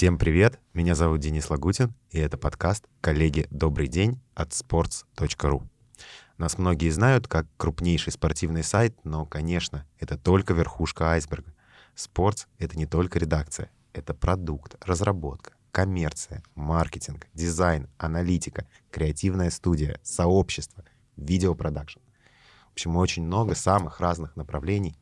Всем привет, меня зовут Денис Лагутин, и это подкаст «Коллеги, добрый день» от sports.ru. Нас многие знают как крупнейший спортивный сайт, но, конечно, это только верхушка айсберга. Спортс — это не только редакция, это продукт, разработка, коммерция, маркетинг, дизайн, аналитика, креативная студия, сообщество, видеопродакшн. В общем, очень много самых разных направлений.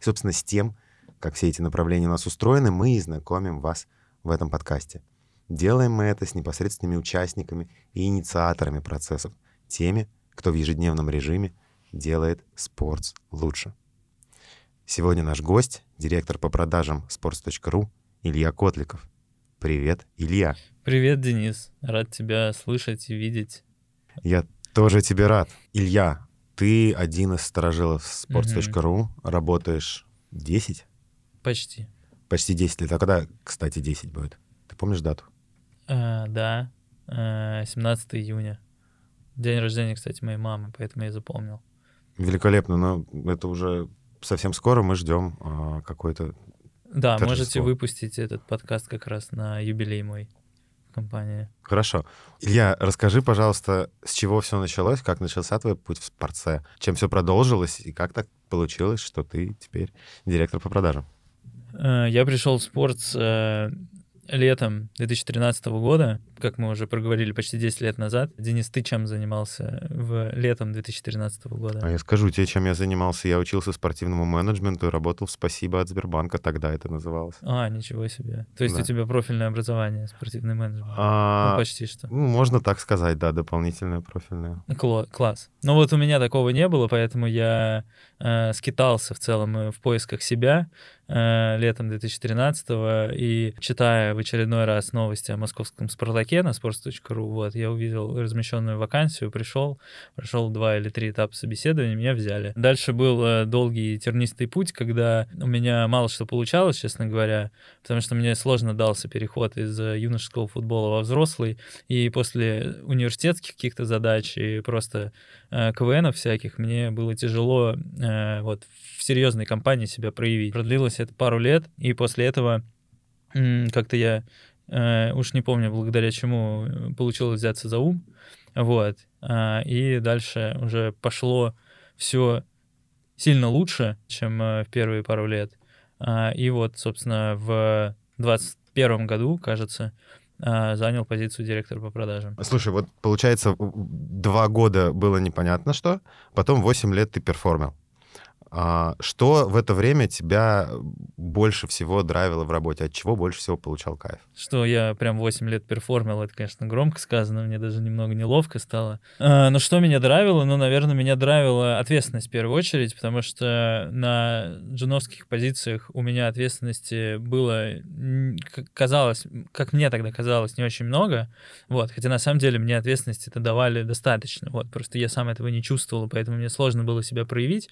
И, собственно, с тем, как все эти направления у нас устроены, мы и знакомим вас в этом подкасте. Делаем мы это с непосредственными участниками и инициаторами процессов, теми, кто в ежедневном режиме делает спорт лучше. Сегодня наш гость, директор по продажам sports.ru Илья Котликов. Привет, Илья. Привет, Денис. Рад тебя слышать и видеть. Я тоже тебе рад. Илья, ты один из сторожилов sports.ru, угу. работаешь 10? Почти. Почти 10 лет. А когда, кстати, 10 будет? Ты помнишь дату? А, да, а, 17 июня. День рождения, кстати, моей мамы, поэтому я запомнил. Великолепно, но это уже совсем скоро мы ждем а, какой-то Да, торжество. можете выпустить этот подкаст как раз на юбилей мой компании. Хорошо. Илья, расскажи, пожалуйста, с чего все началось, как начался твой путь в спорце, чем все продолжилось и как так получилось, что ты теперь директор по продажам? Э, я пришел в спорт э, летом 2013 года, как мы уже проговорили почти 10 лет назад. Денис, ты чем занимался в летом 2013 года? А я скажу тебе, чем я занимался. Я учился спортивному менеджменту и работал в «Спасибо» от Сбербанка, тогда это называлось. А, ничего себе. То есть да. у тебя профильное образование, спортивный менеджмент? А, ну, почти что. Ну, можно так сказать, да, дополнительное профильное. Кла- класс. Ну вот у меня такого не было, поэтому я э, скитался в целом э, в поисках себя э, летом 2013 и читая в очередной раз новости о московском «Спартаке» на sports.ru, вот, я увидел размещенную вакансию, пришел, прошел два или три этапа собеседования, меня взяли. Дальше был э, долгий тернистый путь, когда у меня мало что получалось, честно говоря, потому что мне сложно дался переход из э, юношеского футбола во взрослый, и после университетских каких-то задач и просто КВНов всяких мне было тяжело э, вот в серьезной компании себя проявить. Продлилось это пару лет, и после этого как-то я э, уж не помню, благодаря чему э, получилось взяться за ум, вот, э, и дальше уже пошло все сильно лучше, чем э, в первые пару лет, э, и вот, собственно, в 21 году, кажется, э, занял позицию директора по продажам. Слушай, вот получается, два года было непонятно что, потом 8 лет ты перформил. А, что в это время тебя больше всего драйвило в работе? От чего больше всего получал кайф? Что я прям 8 лет перформил, это, конечно, громко сказано, мне даже немного неловко стало. А, но что меня драйвило? Ну, наверное, меня драйвила ответственность в первую очередь, потому что на джуновских позициях у меня ответственности было, казалось, как мне тогда казалось, не очень много, вот, хотя на самом деле мне ответственности это давали достаточно, вот, просто я сам этого не чувствовал, поэтому мне сложно было себя проявить,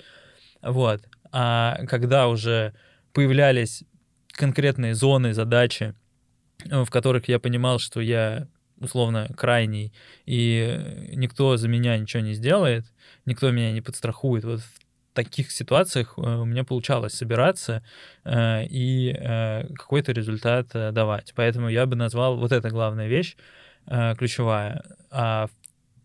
вот. А когда уже появлялись конкретные зоны, задачи, э, в которых я понимал, что я условно крайний, и никто за меня ничего не сделает, никто меня не подстрахует. Вот в таких ситуациях э, у меня получалось собираться э, и какой-то результат давать. Поэтому я бы назвал вот это главная вещь, ключевая. А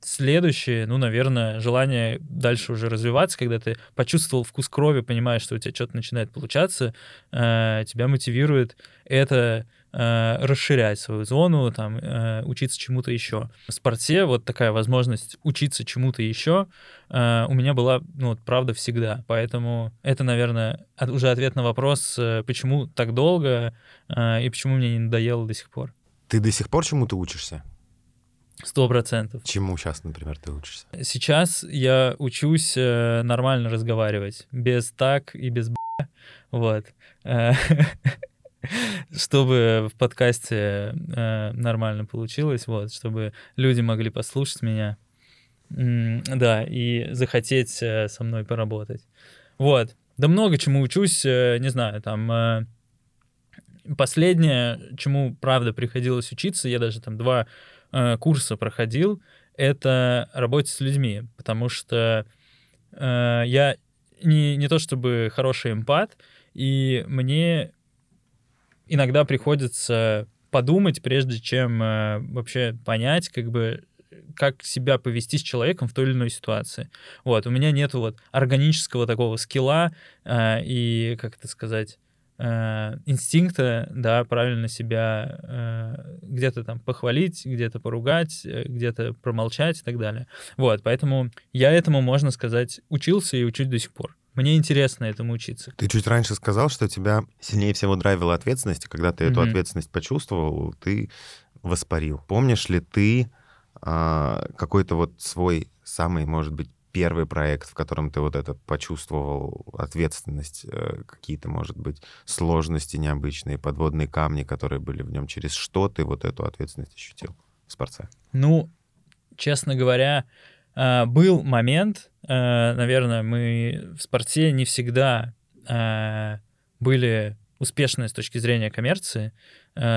Следующее, ну, наверное, желание дальше уже развиваться, когда ты почувствовал вкус крови, понимаешь, что у тебя что-то начинает получаться, э, тебя мотивирует это э, расширять свою зону, там, э, учиться чему-то еще. В спорте вот такая возможность учиться чему-то еще э, у меня была, ну, вот, правда, всегда. Поэтому это, наверное, от, уже ответ на вопрос, э, почему так долго э, и почему мне не надоело до сих пор. Ты до сих пор чему-то учишься? Сто процентов. Чему сейчас, например, ты учишься? Сейчас я учусь э, нормально разговаривать, без так и без б. Вот. Э, чтобы в подкасте э, нормально получилось, вот, чтобы люди могли послушать меня, да, и захотеть со мной поработать. Вот. Да много чему учусь, не знаю, там последнее, чему правда приходилось учиться, я даже там два э, курса проходил, это работе с людьми, потому что э, я не, не то чтобы хороший эмпат, и мне иногда приходится подумать, прежде чем э, вообще понять, как бы, как себя повести с человеком в той или иной ситуации. Вот, у меня нет вот органического такого скилла э, и, как это сказать, э, инстинкта, да, правильно себя э, где-то там похвалить, где-то поругать, э, где-то промолчать и так далее. Вот, поэтому я этому, можно сказать, учился и учусь до сих пор. Мне интересно этому учиться. Ты чуть раньше сказал, что тебя сильнее всего драйвила ответственность, и когда ты mm-hmm. эту ответственность почувствовал, ты воспарил. Помнишь ли ты а, какой-то вот свой самый, может быть, первый проект, в котором ты вот это почувствовал ответственность, э, какие-то, может быть, сложности необычные, подводные камни, которые были в нем, через что ты вот эту ответственность ощутил в спорте? Ну, честно говоря, а, был момент, а, наверное, мы в спорте не всегда были успешны с точки зрения коммерции,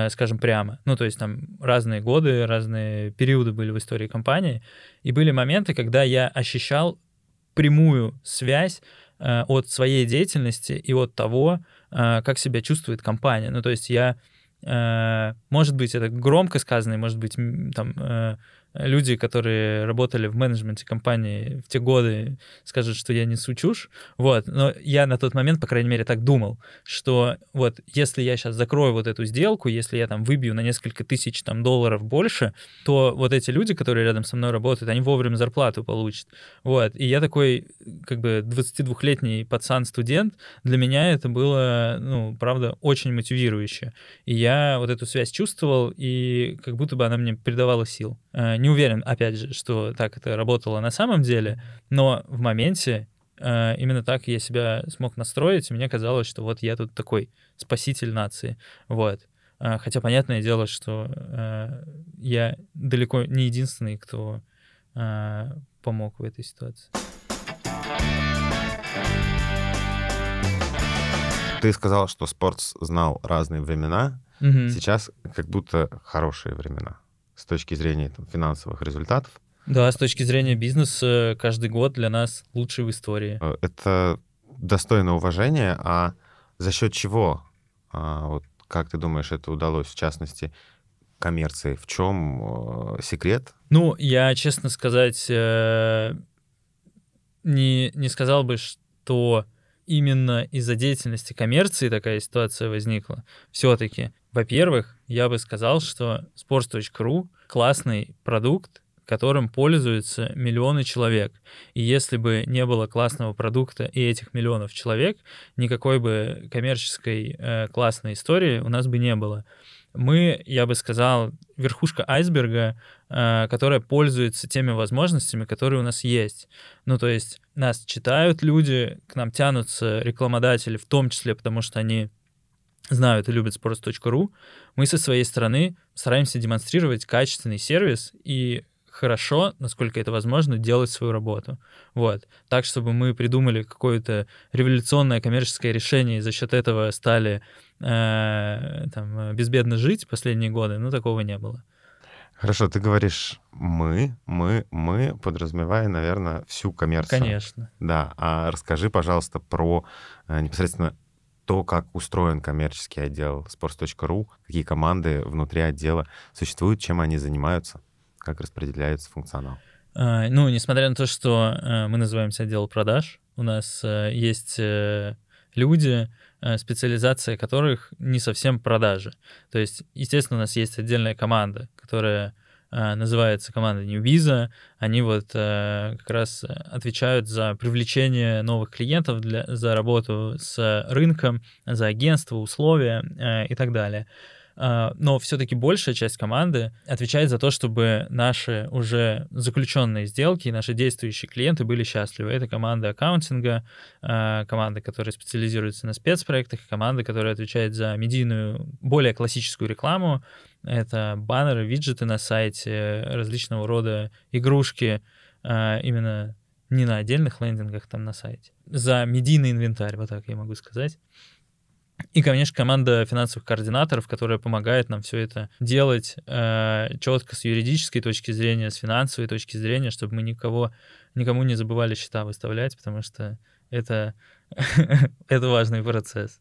скажем прямо. Ну, то есть там разные годы, разные периоды были в истории компании, и были моменты, когда я ощущал прямую связь от своей деятельности и от того, как себя чувствует компания. Ну, то есть я, может быть, это громко сказано, может быть, там люди, которые работали в менеджменте компании в те годы, скажут, что я несу чушь. Вот. Но я на тот момент, по крайней мере, так думал, что вот если я сейчас закрою вот эту сделку, если я там выбью на несколько тысяч там долларов больше, то вот эти люди, которые рядом со мной работают, они вовремя зарплату получат. Вот. И я такой, как бы 22-летний пацан-студент, для меня это было, ну, правда, очень мотивирующе. И я вот эту связь чувствовал, и как будто бы она мне придавала сил. Э, не уверен, опять же, что так это работало на самом деле, но в моменте э, именно так я себя смог настроить, и мне казалось, что вот я тут такой спаситель нации, вот. Э, хотя понятное дело, что я далеко не единственный, кто помог в этой ситуации. Ты сказал, что спорт знал разные времена. Угу. Сейчас как будто хорошие времена с точки зрения там, финансовых результатов. Да, с точки зрения бизнеса каждый год для нас лучший в истории. Э, это достойно уважения, а за счет чего, а, вот, как ты думаешь, это удалось, в частности, коммерции? В чем э, секрет? Ну, я, честно сказать, э, не, не сказал бы, что именно из-за деятельности коммерции такая ситуация возникла. Все-таки во-первых, я бы сказал, что sports.ru классный продукт, которым пользуются миллионы человек. И если бы не было классного продукта и этих миллионов человек, никакой бы коммерческой э, классной истории у нас бы не было. Мы, я бы сказал, верхушка айсберга, э, которая пользуется теми возможностями, которые у нас есть. Ну, то есть нас читают люди, к нам тянутся рекламодатели, в том числе потому, что они знают и любят sports.ru, мы со своей стороны стараемся демонстрировать качественный сервис и хорошо, насколько это возможно, делать свою работу. Вот. Так, чтобы мы придумали какое-то революционное коммерческое решение и за счет этого стали э, там, безбедно жить последние годы, ну, такого не было. Хорошо, ты говоришь «мы», «мы», «мы», подразумевая, наверное, всю коммерцию. Конечно. Да, а расскажи, пожалуйста, про э, непосредственно то, как устроен коммерческий отдел sports.ru, какие команды внутри отдела существуют, чем они занимаются, как распределяется функционал. А, ну, несмотря на то, что э, мы называемся отдел продаж, у нас э, есть э, люди, специализация которых не совсем продажи. То есть, естественно, у нас есть отдельная команда, которая называется команда New Visa. Они вот э, как раз отвечают за привлечение новых клиентов, для, за работу с рынком, за агентство, условия э, и так далее. А, но все-таки большая часть команды отвечает за то, чтобы наши уже заключенные сделки наши действующие клиенты были счастливы. Это команда аккаунтинга, а, команда, которая специализируется на спецпроектах, команда, которая отвечает за медийную, более классическую рекламу. Это баннеры, виджеты на сайте, различного рода игрушки, а, именно не на отдельных лендингах там на сайте. За медийный инвентарь, вот так я могу сказать. И, конечно, команда финансовых координаторов, которая помогает нам все это делать э, четко с юридической точки зрения, с финансовой точки зрения, чтобы мы никого, никому не забывали счета выставлять, потому что это, это важный процесс.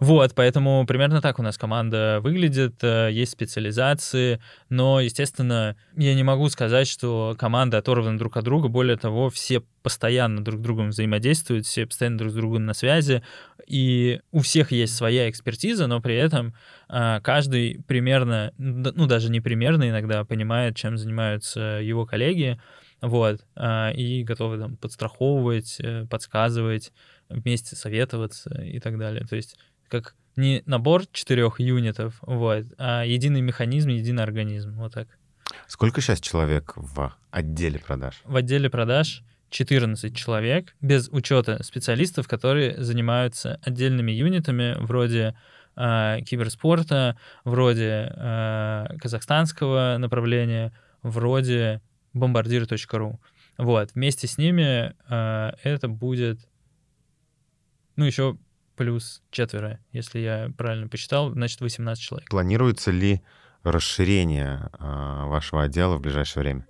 Вот, поэтому примерно так у нас команда выглядит, э, есть специализации, но, естественно, я не могу сказать, что команда оторвана друг от друга, более того, все постоянно друг с другом взаимодействуют, все постоянно друг с другом на связи, и у всех есть своя экспертиза, но при этом э, каждый примерно, ну даже не примерно иногда понимает, чем занимаются его коллеги, вот, э, и готовы там подстраховывать, подсказывать, вместе советоваться и так далее. То есть как не набор четырех юнитов, вот, а единый механизм, единый организм, вот так. Сколько сейчас человек в отделе продаж? В отделе продаж 14 человек, без учета специалистов, которые занимаются отдельными юнитами вроде э, киберспорта, вроде э, казахстанского направления, вроде бомбардир.ру. Вот, вместе с ними э, это будет, ну, еще плюс четверо, если я правильно посчитал, значит 18 человек. Планируется ли расширение э, вашего отдела в ближайшее время,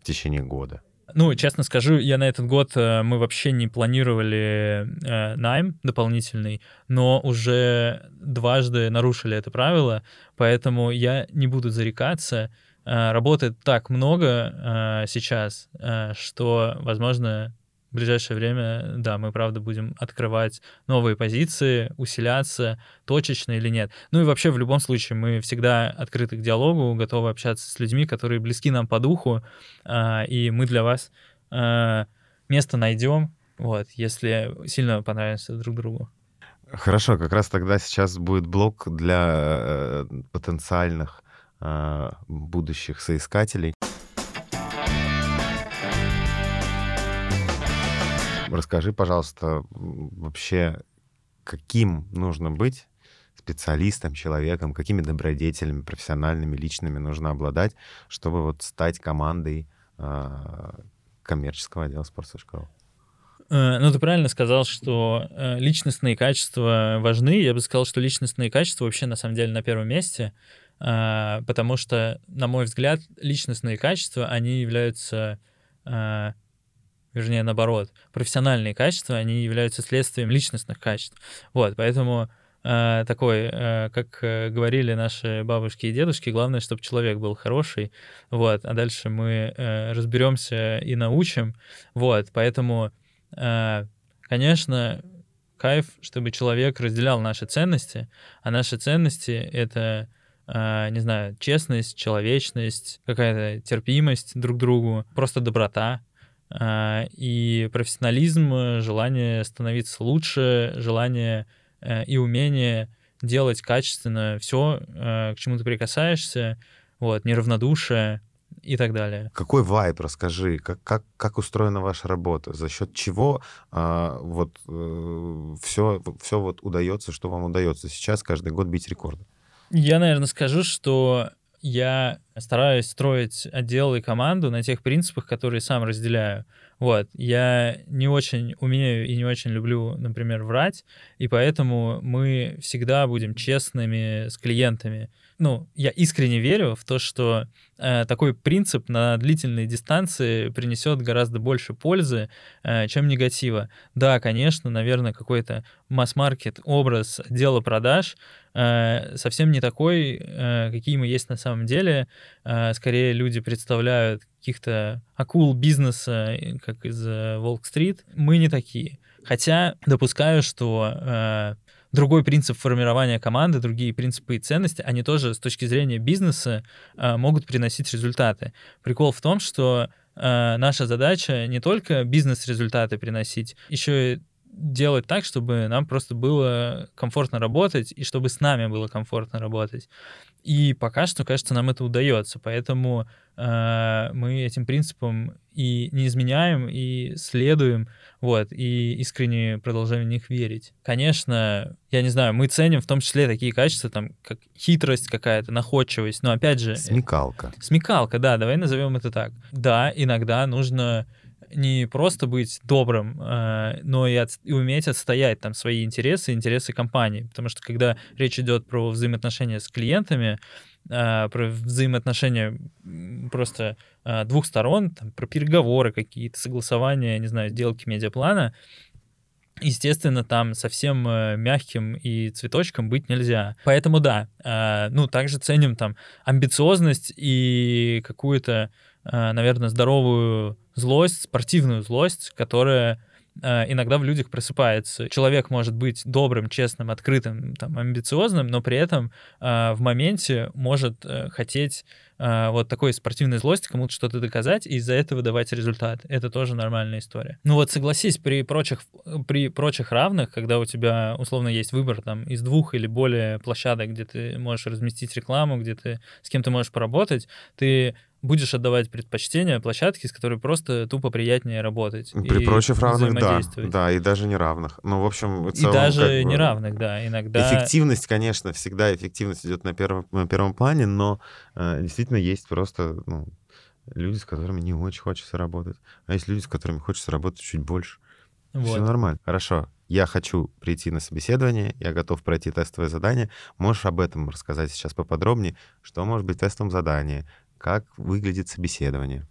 в течение года? Ну, честно скажу, я на этот год э, мы вообще не планировали э, найм дополнительный, но уже дважды нарушили это правило, поэтому я не буду зарекаться. Э, работает так много э, сейчас, э, что, возможно, в ближайшее время, да, мы, правда, будем открывать новые позиции, усиляться, точечно или нет. Ну и вообще, в любом случае, мы всегда открыты к диалогу, готовы общаться с людьми, которые близки нам по духу, а, и мы для вас а, место найдем, вот, если сильно понравимся друг другу. Хорошо, как раз тогда сейчас будет блок для э, потенциальных э, будущих соискателей. Расскажи, пожалуйста, вообще, каким нужно быть специалистом, человеком, какими добродетелями профессиональными, личными нужно обладать, чтобы вот стать командой э, коммерческого отдела sports.ru? Э, ну, ты правильно сказал, что э, личностные качества важны. Я бы сказал, что личностные качества вообще на самом деле на первом месте, э, потому что, на мой взгляд, личностные качества, они являются вернее, наоборот, профессиональные качества, они являются следствием личностных качеств. Вот, поэтому э, такой, э, как э, говорили наши бабушки и дедушки, главное, чтобы человек был хороший, вот, а дальше мы э, разберемся и научим, вот, поэтому, э, конечно, кайф, чтобы человек разделял наши ценности, а наши ценности — это Uh, не знаю, честность, человечность, какая-то терпимость друг к другу, просто доброта, и профессионализм, желание становиться лучше, желание э, и умение делать качественно все, э, к чему ты прикасаешься, вот, неравнодушие и так далее. Какой вайб, расскажи, как, как, как устроена ваша работа, за счет чего а, вот э, все, все вот удается, что вам удается сейчас каждый год бить рекорды? Я, наверное, скажу, что я стараюсь строить отдел и команду на тех принципах, которые сам разделяю. Вот, я не очень умею и не очень люблю, например, врать, и поэтому мы всегда будем честными с клиентами. Ну, я искренне верю в то, что э, такой принцип на длительной дистанции принесет гораздо больше пользы, э, чем негатива. Да, конечно, наверное, какой-то масс-маркет образ дела продаж э, совсем не такой, э, какие мы есть на самом деле. Э, скорее люди представляют каких-то акул бизнеса, как из Волк-стрит. Мы не такие. Хотя допускаю, что э, другой принцип формирования команды, другие принципы и ценности, они тоже с точки зрения бизнеса э, могут приносить результаты. Прикол в том, что э, наша задача не только бизнес-результаты приносить, еще и делать так, чтобы нам просто было комфортно работать и чтобы с нами было комфортно работать. И пока что, кажется, нам это удается. Поэтому э, мы этим принципам и не изменяем, и следуем, вот, и искренне продолжаем в них верить. Конечно, я не знаю, мы ценим в том числе такие качества, там, как хитрость какая-то, находчивость, но опять же... Смекалка. Смекалка, да, давай назовем это так. Да, иногда нужно не просто быть добрым, э, но и, от, и уметь отстоять там свои интересы, интересы компании. Потому что когда речь идет про взаимоотношения с клиентами, э, про взаимоотношения просто э, двух сторон, там, про переговоры какие-то, согласования, не знаю, сделки медиаплана, естественно, там совсем э, мягким и цветочком быть нельзя. Поэтому да, ну, также ценим там амбициозность и какую-то, наверное, здоровую злость, спортивную злость, которая иногда в людях просыпается. Человек может быть добрым, честным, открытым, там, амбициозным, но при этом в моменте может хотеть э, вот такой спортивной злости кому-то что-то доказать и из-за этого давать результат. Это тоже нормальная история. Ну вот согласись, при прочих, при прочих равных, когда у тебя условно есть выбор там из двух или более площадок, где ты можешь разместить рекламу, где ты с кем-то можешь поработать, ты будешь отдавать предпочтение площадке, с которой просто тупо приятнее работать. При прочих равных, да. Да, и даже неравных. Ну, в общем, в целом, И даже как бы, неравных, да, иногда... Эффективность, конечно, всегда эффективность идет на первом, на первом плане, но э, действительно есть просто ну, люди, с которыми не очень хочется работать. А есть люди, с которыми хочется работать чуть больше. Вот. Все нормально. Хорошо. Я хочу прийти на собеседование, я готов пройти тестовое задание. Можешь об этом рассказать сейчас поподробнее? Что может быть тестом задания? Как выглядит собеседование?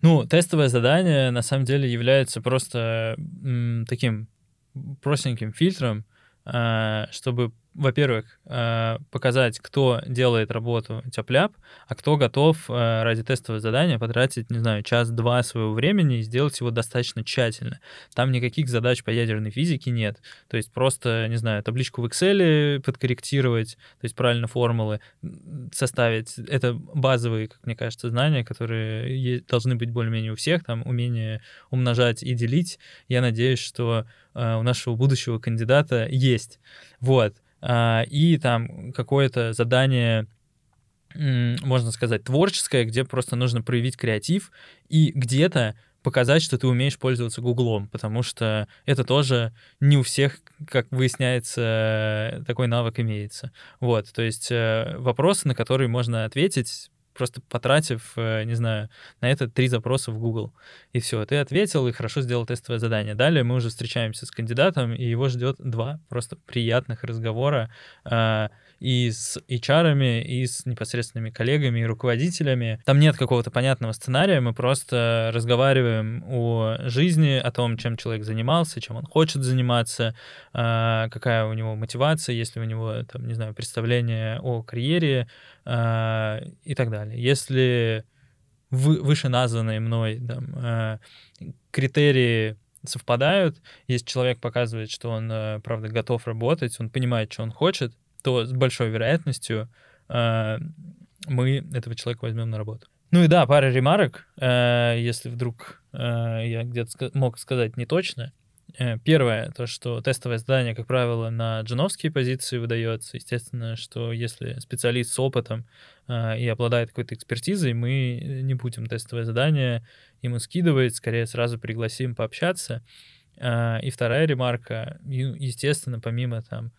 Ну, тестовое задание на самом деле является просто м, таким простеньким фильтром, э, чтобы во-первых, э, показать, кто делает работу тяп-ляп, а кто готов э, ради тестового задания потратить, не знаю, час-два своего времени и сделать его достаточно тщательно. Там никаких задач по ядерной физике нет. То есть просто, не знаю, табличку в Excel подкорректировать, то есть правильно формулы составить. Это базовые, как мне кажется, знания, которые должны быть более-менее у всех. Там умение умножать и делить. Я надеюсь, что э, у нашего будущего кандидата есть. Вот. А, и там какое-то задание можно сказать, творческое, где просто нужно проявить креатив и где-то показать, что ты умеешь пользоваться Гуглом, потому что это тоже не у всех, как выясняется, такой навык имеется. Вот, то есть э, вопросы, на которые можно ответить просто потратив, э, не знаю, на это три запроса в Google. И все, ты ответил и хорошо сделал тестовое задание. Далее мы уже встречаемся с кандидатом, и его ждет два просто приятных разговора э, и с HR, и с непосредственными коллегами и руководителями. Там нет какого-то понятного сценария, мы просто разговариваем о жизни, о том, чем человек занимался, чем он хочет заниматься, э, какая у него мотивация, если у него, там, не знаю, представление о карьере, э, и так далее. Если вы, вышеназванные мной там, э, критерии совпадают, если человек показывает, что он, э, правда, готов работать, он понимает, что он хочет, то с большой вероятностью э, мы этого человека возьмем на работу. Ну и да, пара ремарок, э, если вдруг э, я где-то мог сказать не точно. Э, первое, то, что тестовое задание, как правило, на джуновские позиции выдается. Естественно, что если специалист с опытом э, и обладает какой-то экспертизой, мы не будем тестовое задание ему скидывать, скорее сразу пригласим пообщаться. Э, и вторая ремарка, естественно, помимо там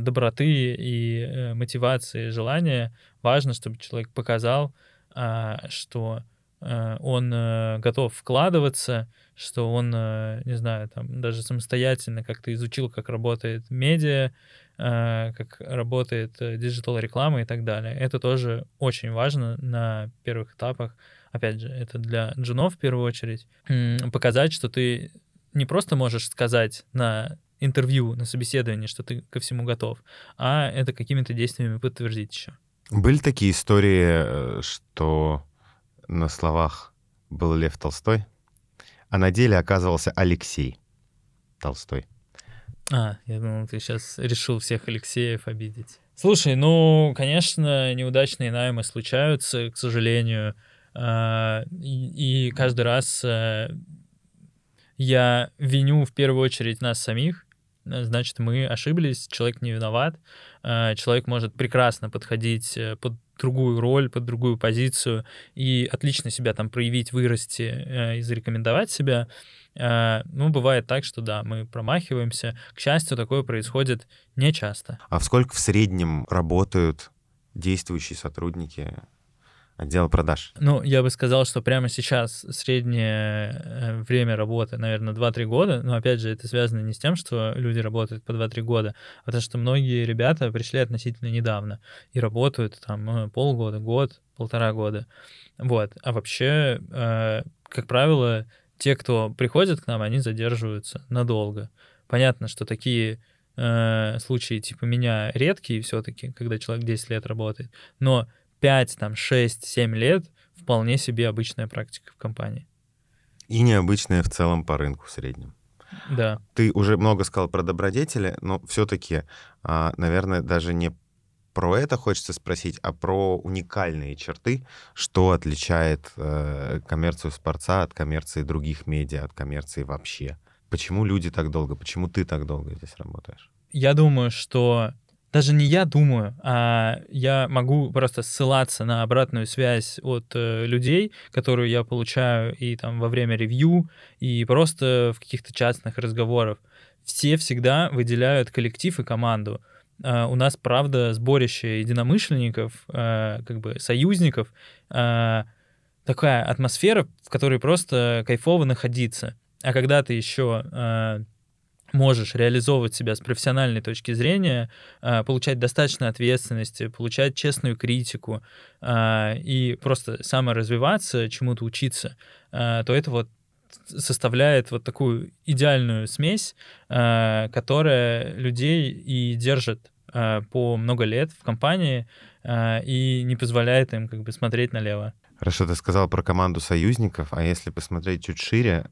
доброты и мотивации, желания, важно, чтобы человек показал, что он готов вкладываться, что он, э, не знаю, там даже самостоятельно как-то изучил, как работает медиа, э, как работает э, digital-реклама и так далее. Это тоже очень важно на первых этапах. Опять же, это для джунов в первую очередь. Показать, что ты не просто можешь сказать на интервью, на собеседовании, что ты ко всему готов, а это какими-то действиями подтвердить еще. Были такие истории, что на словах был Лев Толстой, а на деле оказывался Алексей Толстой. А, я думал, ты сейчас решил всех Алексеев обидеть. Слушай, ну, конечно, неудачные наймы случаются, к сожалению. А, и каждый раз э, я виню в первую очередь нас самих, значит, мы ошиблись, человек не виноват, а, человек может прекрасно подходить э, под другую роль, под другую позицию и отлично себя там проявить, вырасти э, и зарекомендовать себя. Э, ну, бывает так, что да, мы промахиваемся. К счастью, такое происходит не часто. А в сколько в среднем работают действующие сотрудники отдела продаж? Ну, я бы сказал, что прямо сейчас среднее э, время работы, наверное, 2-3 года. Но, опять же, это связано не с тем, что люди работают по 2-3 года, а потому что многие ребята пришли относительно недавно и работают там ну, полгода, год, полтора года. Вот. А вообще, э, как правило, те, кто приходят к нам, они задерживаются надолго. Понятно, что такие э, случаи типа меня редкие все-таки, когда человек 10 лет работает, но 5, там, 6, 7 лет вполне себе обычная практика в компании. И необычная в целом по рынку в среднем. Да. Ты уже много сказал про добродетели, но все-таки, а, наверное, даже не про это хочется спросить, а про уникальные черты, что отличает э, коммерцию спорца от коммерции других медиа, от коммерции вообще. Почему люди так долго, почему ты так долго здесь работаешь? Я думаю, что даже не я думаю, а я могу просто ссылаться на обратную связь от э, людей, которую я получаю и там во время ревью, и просто в каких-то частных разговорах. Все всегда выделяют коллектив и команду. Uh, у нас, правда, сборище единомышленников, uh, как бы союзников, uh, такая атмосфера, в которой просто кайфово находиться. А когда ты еще можешь реализовывать себя с профессиональной точки зрения, получать достаточно ответственности, получать честную критику и просто саморазвиваться, чему-то учиться, то это вот составляет вот такую идеальную смесь, которая людей и держит по много лет в компании и не позволяет им как бы смотреть налево. Хорошо, ты сказал про команду союзников, а если посмотреть чуть шире,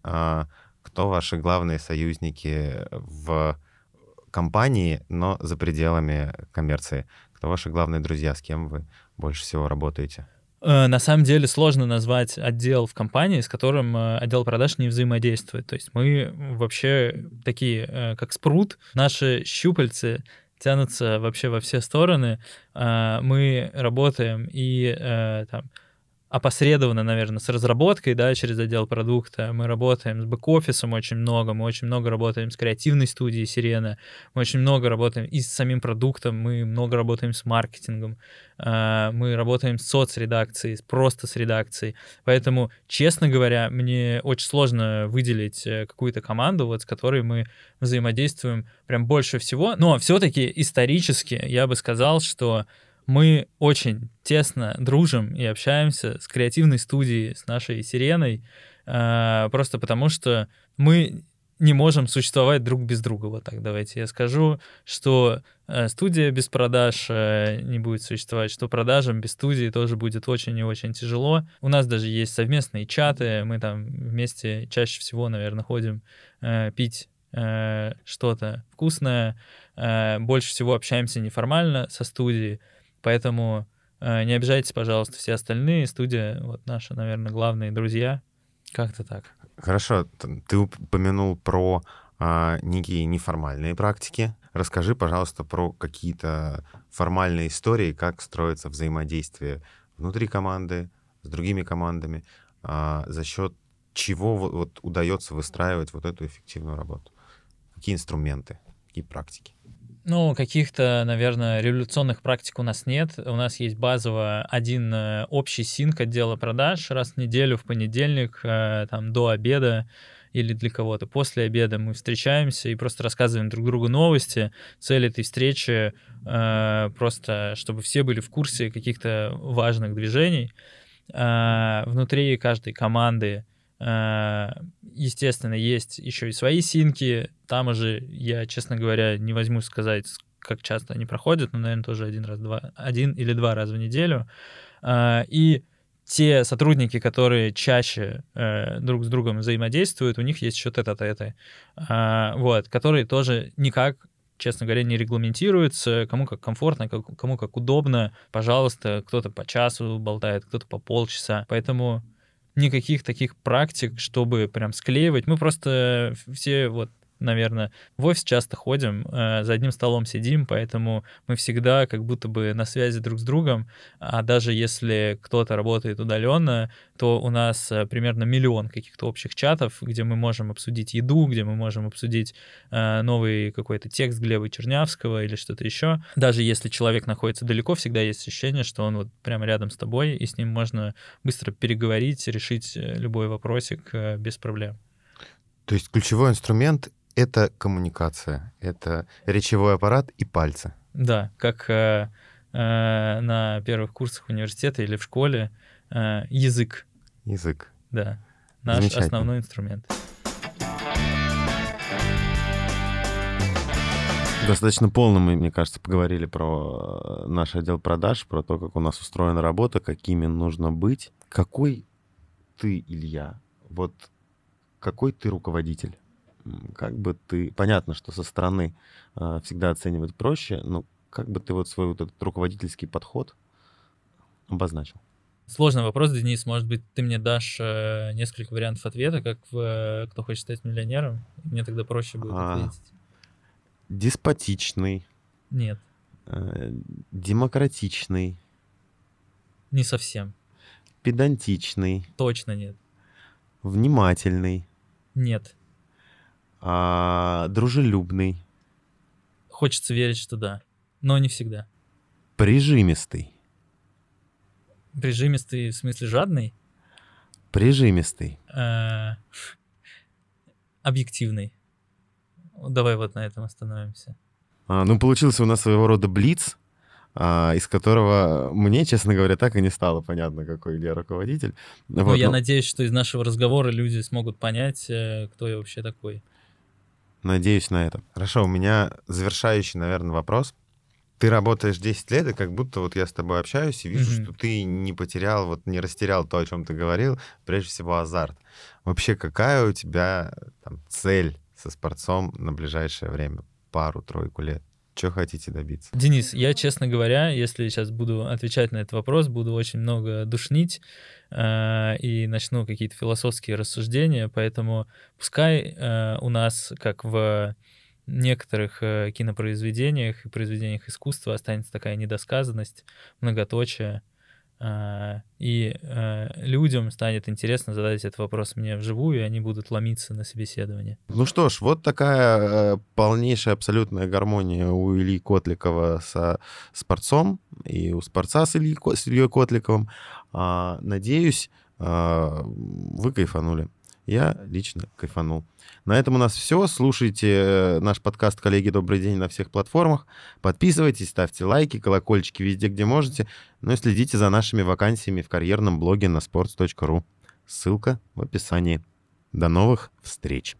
кто ваши главные союзники в компании, но за пределами коммерции? Кто ваши главные друзья, с кем вы больше всего работаете? Э, на самом деле сложно назвать отдел в компании, с которым э, отдел продаж не взаимодействует. То есть мы вообще такие, э, как спрут, наши щупальцы тянутся вообще во все стороны. Мы работаем и там, опосредованно, наверное, с разработкой, да, через отдел продукта. Мы работаем с бэк-офисом очень много, мы очень много работаем с креативной студией Сирена, мы очень много работаем и с самим продуктом, мы много работаем с маркетингом, а, мы работаем с соцредакцией, просто с редакцией. Поэтому, честно говоря, мне очень сложно выделить э, какую-то команду, вот с которой мы взаимодействуем прям больше всего. Но все-таки исторически я бы сказал, что мы очень тесно дружим и общаемся с креативной студией, с нашей Сиреной, э, просто потому что мы не можем существовать друг без друга. Вот так давайте я скажу, что э, студия без продаж э, не будет существовать, что продажам без студии тоже будет очень и очень тяжело. У нас даже есть совместные чаты, мы там вместе чаще всего, наверное, ходим пить что-то вкусное, больше всего общаемся неформально со студией, Поэтому э, не обижайтесь, пожалуйста, все остальные. Студия, вот наши, наверное, главные друзья. Как-то так. Хорошо. Ты упомянул про а, некие неформальные практики. Расскажи, пожалуйста, про какие-то формальные истории, как строится взаимодействие внутри команды, с другими командами, а, за счет чего вот, вот удается выстраивать вот эту эффективную работу. Какие инструменты, какие практики? Ну, каких-то, наверное, революционных практик у нас нет. У нас есть базово один э, общий синк отдела продаж раз в неделю в понедельник, э, там, до обеда или для кого-то после обеда мы встречаемся и просто рассказываем друг другу новости. Цель этой встречи э, просто, чтобы все были в курсе каких-то важных движений. Э, внутри каждой команды естественно, есть еще и свои синки. Там уже я, честно говоря, не возьму сказать, как часто они проходят, но, наверное, тоже один раз, два, один или два раза в неделю. Э, и те сотрудники, которые чаще э, друг с другом взаимодействуют, у них есть еще тет-а-теты, вот, которые тоже никак честно говоря, не регламентируются, кому как комфортно, кому как удобно. Пожалуйста, кто-то по часу болтает, кто-то по полчаса. Поэтому никаких таких практик, чтобы прям склеивать. Мы просто все вот наверное, в офис часто ходим, э, за одним столом сидим, поэтому мы всегда как будто бы на связи друг с другом, а даже если кто-то работает удаленно, то у нас э, примерно миллион каких-то общих чатов, где мы можем обсудить еду, где мы можем обсудить э, новый какой-то текст Глеба Чернявского или что-то еще. Даже если человек находится далеко, всегда есть ощущение, что он вот прямо рядом с тобой, и с ним можно быстро переговорить, решить любой вопросик без проблем. То есть ключевой инструмент это коммуникация, это речевой аппарат и пальцы. Да, как э, э, на первых курсах университета или в школе э, язык. Язык. Да. наш основной инструмент. Достаточно полно мы, мне кажется, поговорили про э, наш отдел продаж, про то, как у нас устроена работа, какими нужно быть. Какой ты, Илья, вот какой ты руководитель? Как бы ты... Понятно, что со стороны э, всегда оценивать проще, но как бы ты вот свой вот этот руководительский подход обозначил? Сложный вопрос, Денис. Может быть, ты мне дашь э, несколько вариантов ответа, как в э, «Кто хочет стать миллионером?» Мне тогда проще будет а, ответить. Деспотичный. Нет. Э, демократичный. Не совсем. Педантичный. Точно нет. Внимательный. Нет. А, дружелюбный. Хочется верить, что да, но не всегда. Прижимистый. Прижимистый в смысле жадный? Прижимистый. А, объективный. Давай вот на этом остановимся. А, ну, получился у нас своего рода блиц, а, из которого мне, честно говоря, так и не стало понятно, какой Илья руководитель. Ну, вот, я но... надеюсь, что из нашего разговора люди смогут понять, э, кто я вообще такой. Надеюсь на это. Хорошо, у меня завершающий, наверное, вопрос. Ты работаешь 10 лет, и как будто вот я с тобой общаюсь и вижу, mm-hmm. что ты не потерял, вот не растерял то, о чем ты говорил, прежде всего азарт. Вообще, какая у тебя там, цель со спортцом на ближайшее время, пару-тройку лет? Что хотите добиться? Денис, я, честно говоря, если сейчас буду отвечать на этот вопрос, буду очень много душнить э, и начну какие-то философские рассуждения, поэтому пускай э, у нас, как в некоторых э, кинопроизведениях и произведениях искусства останется такая недосказанность, многоточие, и а, людям станет интересно задать этот вопрос мне вживую, и они будут ломиться на собеседование. Ну что ж, вот такая э, полнейшая абсолютная гармония у Ильи Котликова со Спорцом и у Спорца с, Ильей, с Ильей Котликовым. А, надеюсь, вы кайфанули. Я лично кайфанул. На этом у нас все. Слушайте э, наш подкаст «Коллеги, добрый день» на всех платформах. Подписывайтесь, ставьте лайки, колокольчики везде, где можете. Ну и следите за нашими вакансиями в карьерном блоге на sports.ru. Ссылка в описании. До новых встреч!